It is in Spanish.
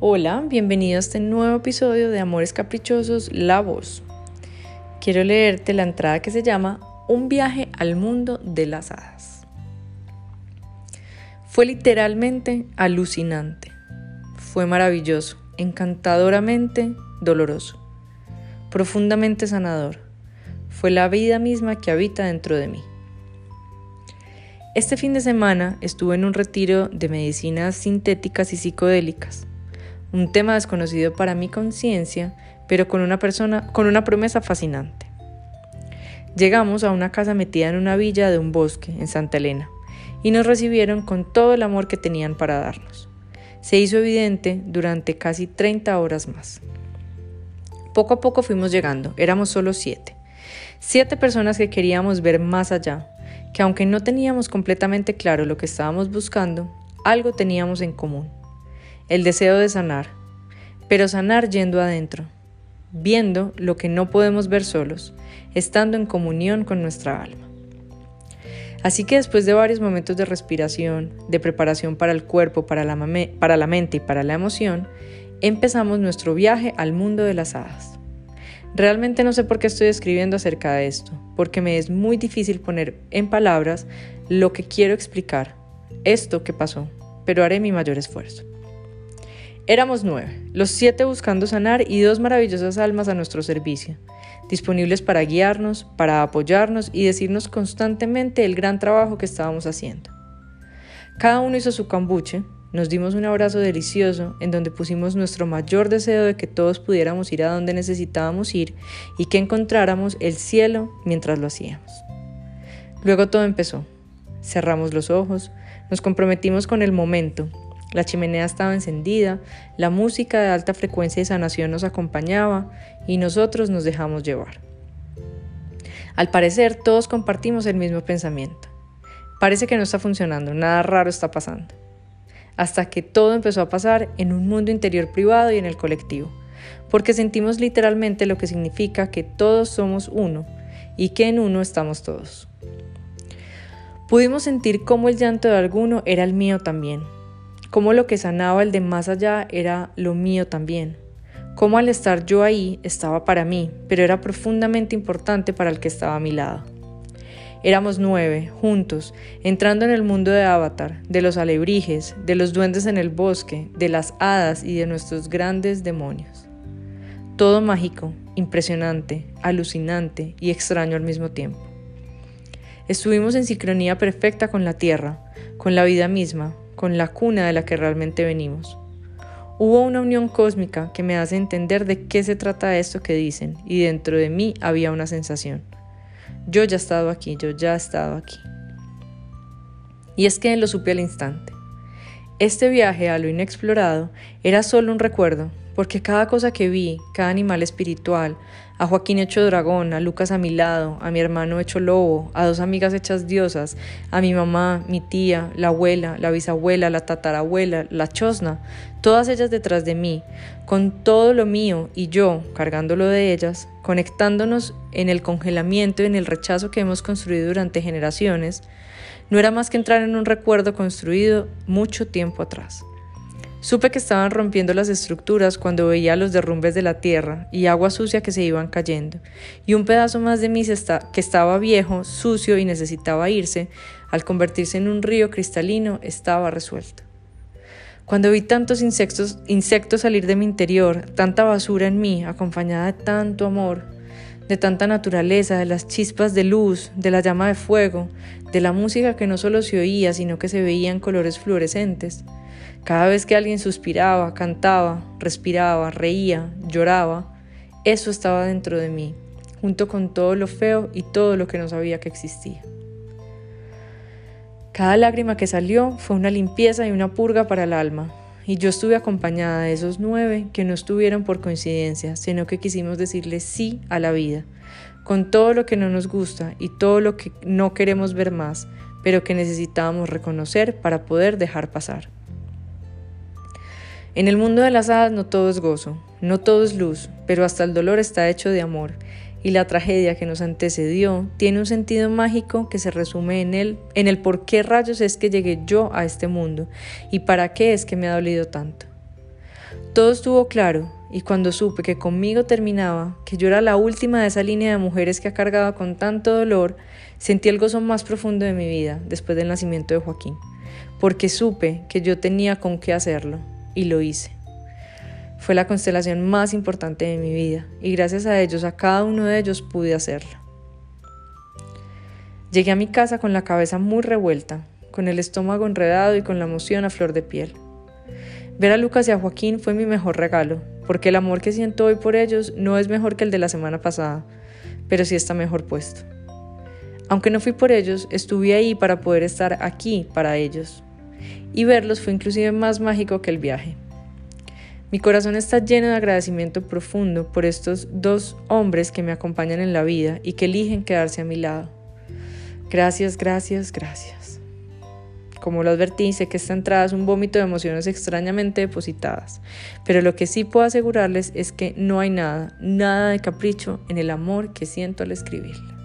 Hola, bienvenido a este nuevo episodio de Amores Caprichosos, La Voz. Quiero leerte la entrada que se llama Un viaje al mundo de las hadas. Fue literalmente alucinante. Fue maravilloso, encantadoramente doloroso, profundamente sanador. Fue la vida misma que habita dentro de mí. Este fin de semana estuve en un retiro de medicinas sintéticas y psicodélicas un tema desconocido para mi conciencia, pero con una persona con una promesa fascinante. Llegamos a una casa metida en una villa de un bosque en Santa Elena y nos recibieron con todo el amor que tenían para darnos. Se hizo evidente durante casi 30 horas más. Poco a poco fuimos llegando, éramos solo siete. Siete personas que queríamos ver más allá, que aunque no teníamos completamente claro lo que estábamos buscando, algo teníamos en común el deseo de sanar, pero sanar yendo adentro, viendo lo que no podemos ver solos, estando en comunión con nuestra alma. Así que después de varios momentos de respiración, de preparación para el cuerpo, para la, mente y para la emoción, empezamos nuestro viaje al mundo de las hadas. Realmente no sé por qué estoy escribiendo acerca de esto, porque me es muy difícil poner en palabras lo que quiero explicar, esto que pasó, pero haré mi mayor esfuerzo. Éramos nueve, los siete buscando sanar y dos maravillosas almas a nuestro servicio, disponibles para guiarnos, para apoyarnos y decirnos constantemente el gran trabajo que estábamos haciendo. Cada uno hizo su cambuche, nos dimos un abrazo delicioso en donde pusimos nuestro mayor deseo de que todos pudiéramos ir a donde necesitábamos ir y que encontráramos el cielo mientras lo hacíamos. Luego todo empezó. Cerramos los ojos, nos comprometimos con el momento la chimenea estaba encendida, la música de alta frecuencia y sanación nos acompañaba y nosotros nos dejamos llevar. Al parecer todos compartimos el mismo pensamiento. Parece que no está funcionando, nada raro está pasando. Hasta que todo empezó a pasar en un mundo interior privado y en el colectivo, porque sentimos literalmente lo que significa que todos somos uno y que en uno estamos todos. Pudimos sentir cómo el llanto de alguno era el mío también, cómo lo que sanaba el de más allá era lo mío también, cómo al estar yo ahí estaba para mí, pero era profundamente importante para el que estaba a mi lado. Éramos nueve, juntos, entrando en el mundo de Avatar, de los alebrijes, de los duendes en el bosque, de las hadas y de nuestros grandes demonios. Todo mágico, impresionante, alucinante y extraño al mismo tiempo. Estuvimos en sincronía perfecta con la tierra, con la vida misma, con la cuna de la que realmente venimos. Hubo una unión cósmica que me hace entender de qué se trata esto que dicen, y dentro de mí había una sensación. Yo ya he estado aquí, yo ya he estado aquí. Y es que lo supe al instante. Este viaje a lo inexplorado era solo un recuerdo, porque cada cosa que vi, cada animal espiritual, a Joaquín hecho dragón, a Lucas a mi lado, a mi hermano hecho lobo, a dos amigas hechas diosas, a mi mamá, mi tía, la abuela, la bisabuela, la tatarabuela, la chosna, todas ellas detrás de mí, con todo lo mío y yo cargándolo de ellas, conectándonos en el congelamiento y en el rechazo que hemos construido durante generaciones, no era más que entrar en un recuerdo construido mucho tiempo atrás. Supe que estaban rompiendo las estructuras cuando veía los derrumbes de la tierra y agua sucia que se iban cayendo, y un pedazo más de mí que estaba viejo, sucio y necesitaba irse, al convertirse en un río cristalino, estaba resuelto. Cuando vi tantos insectos, insectos salir de mi interior, tanta basura en mí, acompañada de tanto amor, de tanta naturaleza, de las chispas de luz, de la llama de fuego, de la música que no solo se oía, sino que se veía en colores fluorescentes, cada vez que alguien suspiraba, cantaba, respiraba, reía, lloraba, eso estaba dentro de mí, junto con todo lo feo y todo lo que no sabía que existía. Cada lágrima que salió fue una limpieza y una purga para el alma, y yo estuve acompañada de esos nueve que no estuvieron por coincidencia, sino que quisimos decirle sí a la vida, con todo lo que no nos gusta y todo lo que no queremos ver más, pero que necesitábamos reconocer para poder dejar pasar. En el mundo de las hadas no todo es gozo, no todo es luz, pero hasta el dolor está hecho de amor, y la tragedia que nos antecedió tiene un sentido mágico que se resume en él, en el por qué rayos es que llegué yo a este mundo y para qué es que me ha dolido tanto. Todo estuvo claro y cuando supe que conmigo terminaba, que yo era la última de esa línea de mujeres que ha cargado con tanto dolor, sentí el gozo más profundo de mi vida después del nacimiento de Joaquín, porque supe que yo tenía con qué hacerlo y lo hice. Fue la constelación más importante de mi vida y gracias a ellos, a cada uno de ellos pude hacerlo. Llegué a mi casa con la cabeza muy revuelta, con el estómago enredado y con la emoción a flor de piel. Ver a Lucas y a Joaquín fue mi mejor regalo, porque el amor que siento hoy por ellos no es mejor que el de la semana pasada, pero sí está mejor puesto. Aunque no fui por ellos, estuve ahí para poder estar aquí para ellos. Y verlos fue inclusive más mágico que el viaje. Mi corazón está lleno de agradecimiento profundo por estos dos hombres que me acompañan en la vida y que eligen quedarse a mi lado. Gracias, gracias, gracias. Como lo advertí, sé que esta entrada es un vómito de emociones extrañamente depositadas, pero lo que sí puedo asegurarles es que no hay nada, nada de capricho en el amor que siento al escribirla.